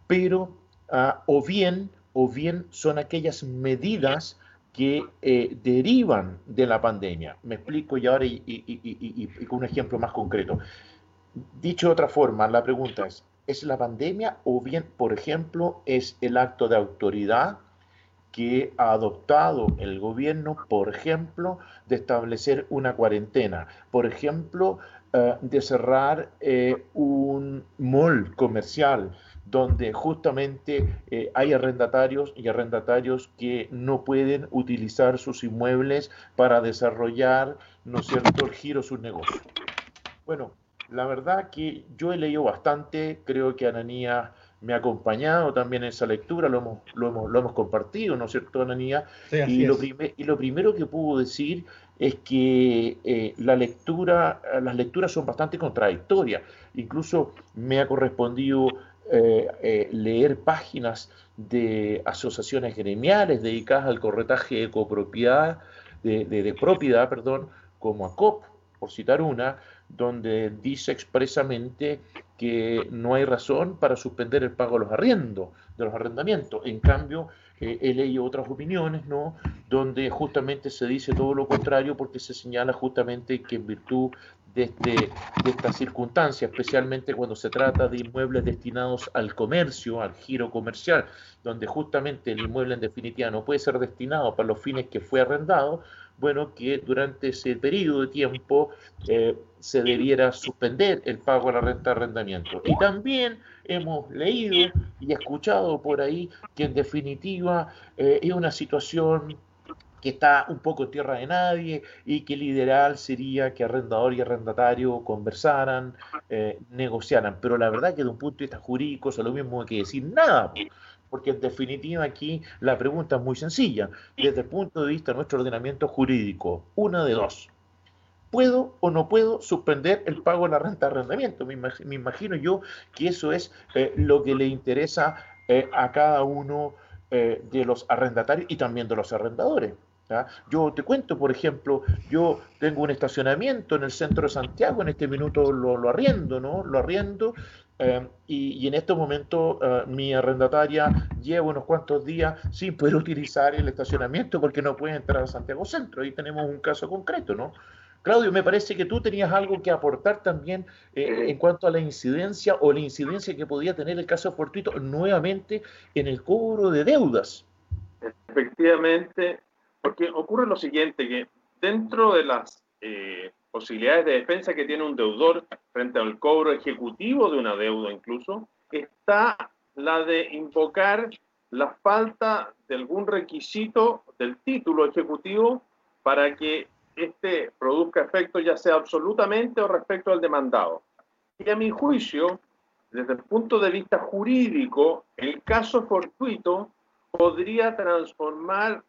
pero ah, o bien o bien son aquellas medidas que eh, derivan de la pandemia. Me explico y ahora y, con un ejemplo más concreto. Dicho de otra forma, la pregunta es, ¿es la pandemia o bien, por ejemplo, es el acto de autoridad que ha adoptado el gobierno, por ejemplo, de establecer una cuarentena, por ejemplo, eh, de cerrar eh, un mall comercial, donde justamente eh, hay arrendatarios y arrendatarios que no pueden utilizar sus inmuebles para desarrollar, ¿no es cierto?, el giro sus negocios. Bueno, la verdad que yo he leído bastante, creo que Ananía me ha acompañado también en esa lectura, lo hemos, lo hemos, lo hemos compartido, ¿no es cierto, Ananía? y, lo y lo primero que puedo decir es que eh, la lectura, las lecturas son bastante contradictorias. Incluso me ha correspondido eh, eh, leer páginas de asociaciones gremiales dedicadas al corretaje de copropiedad, de, propiedad, perdón, como ACOP, por citar una, donde dice expresamente que no hay razón para suspender el pago de los arriendos, de los arrendamientos. En cambio, eh, he leído otras opiniones, ¿no? Donde justamente se dice todo lo contrario porque se señala justamente que en virtud de, este, de esta circunstancia, especialmente cuando se trata de inmuebles destinados al comercio, al giro comercial, donde justamente el inmueble en definitiva no puede ser destinado para los fines que fue arrendado, bueno, que durante ese periodo de tiempo eh, se debiera suspender el pago de la renta de arrendamiento. Y también hemos leído y escuchado por ahí que en definitiva eh, es una situación que está un poco tierra de nadie y que el ideal sería que arrendador y arrendatario conversaran, eh, negociaran. Pero la verdad que de un punto de vista jurídico es lo mismo que decir nada, porque en definitiva aquí la pregunta es muy sencilla. Desde el punto de vista de nuestro ordenamiento jurídico, una de dos. ¿Puedo o no puedo suspender el pago de la renta de arrendamiento? Me, imagino yo que eso es eh, lo que le interesa eh, a cada uno de los arrendatarios y también de los arrendadores. Yo te cuento, por ejemplo, yo tengo un estacionamiento en el centro de Santiago, en este minuto lo, arriendo, ¿no? Lo arriendo eh, y, en este momento eh, mi arrendataria lleva unos cuantos días sin poder utilizar el estacionamiento porque no puede entrar a Santiago Centro. Ahí tenemos un caso concreto, ¿no? Claudio, me parece que tú tenías algo que aportar también eh, en cuanto a la incidencia o la incidencia que podía tener el caso fortuito nuevamente en el cobro de deudas. Efectivamente, porque ocurre lo siguiente, que dentro de las eh, posibilidades de defensa que tiene un deudor frente al cobro ejecutivo de una deuda incluso, está la de invocar la falta de algún requisito del título ejecutivo para que este produzca efecto ya sea absolutamente o respecto al demandado. Y a mi juicio, desde el punto de vista jurídico, el caso fortuito podría transformar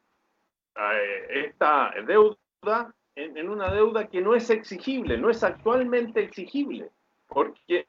esta deuda en, una deuda que no es exigible, no es actualmente exigible, porque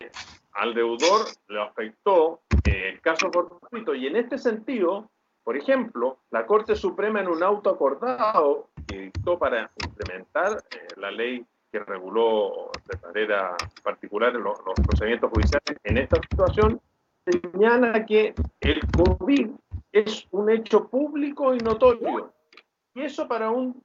al deudor le afectó eh, el caso fortuito. Y en este sentido, por ejemplo, la Corte Suprema en un auto acordado que dictó para implementar eh, la ley que reguló de manera particular los, los procedimientos judiciales en esta situación, señala que el COVID es un hecho público y notorio y eso para un,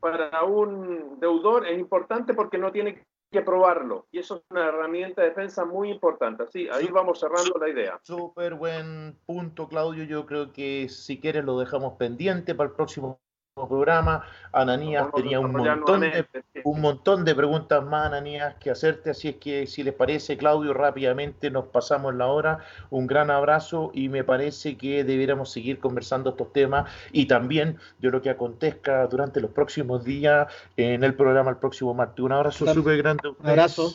para un deudor es importante porque no tiene que probarlo. Y eso es una herramienta de defensa muy importante. Así, ahí vamos cerrando la idea. Súper buen punto, Claudio. Yo creo que si quieres lo dejamos pendiente para el próximo programa. Ananías tenía un montón, de, un montón de preguntas más, Ananías, que hacerte. Así es que, si les parece, Claudio, rápidamente nos pasamos la hora. Un gran abrazo y me parece que debiéramos seguir conversando estos temas y también de lo que acontezca durante los próximos días en el programa el próximo martes. Un abrazo súper grande. Un abrazo.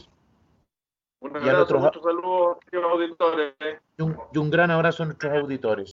Un abrazo, muchos saludos, auditores. y un gran abrazo a nuestros auditores.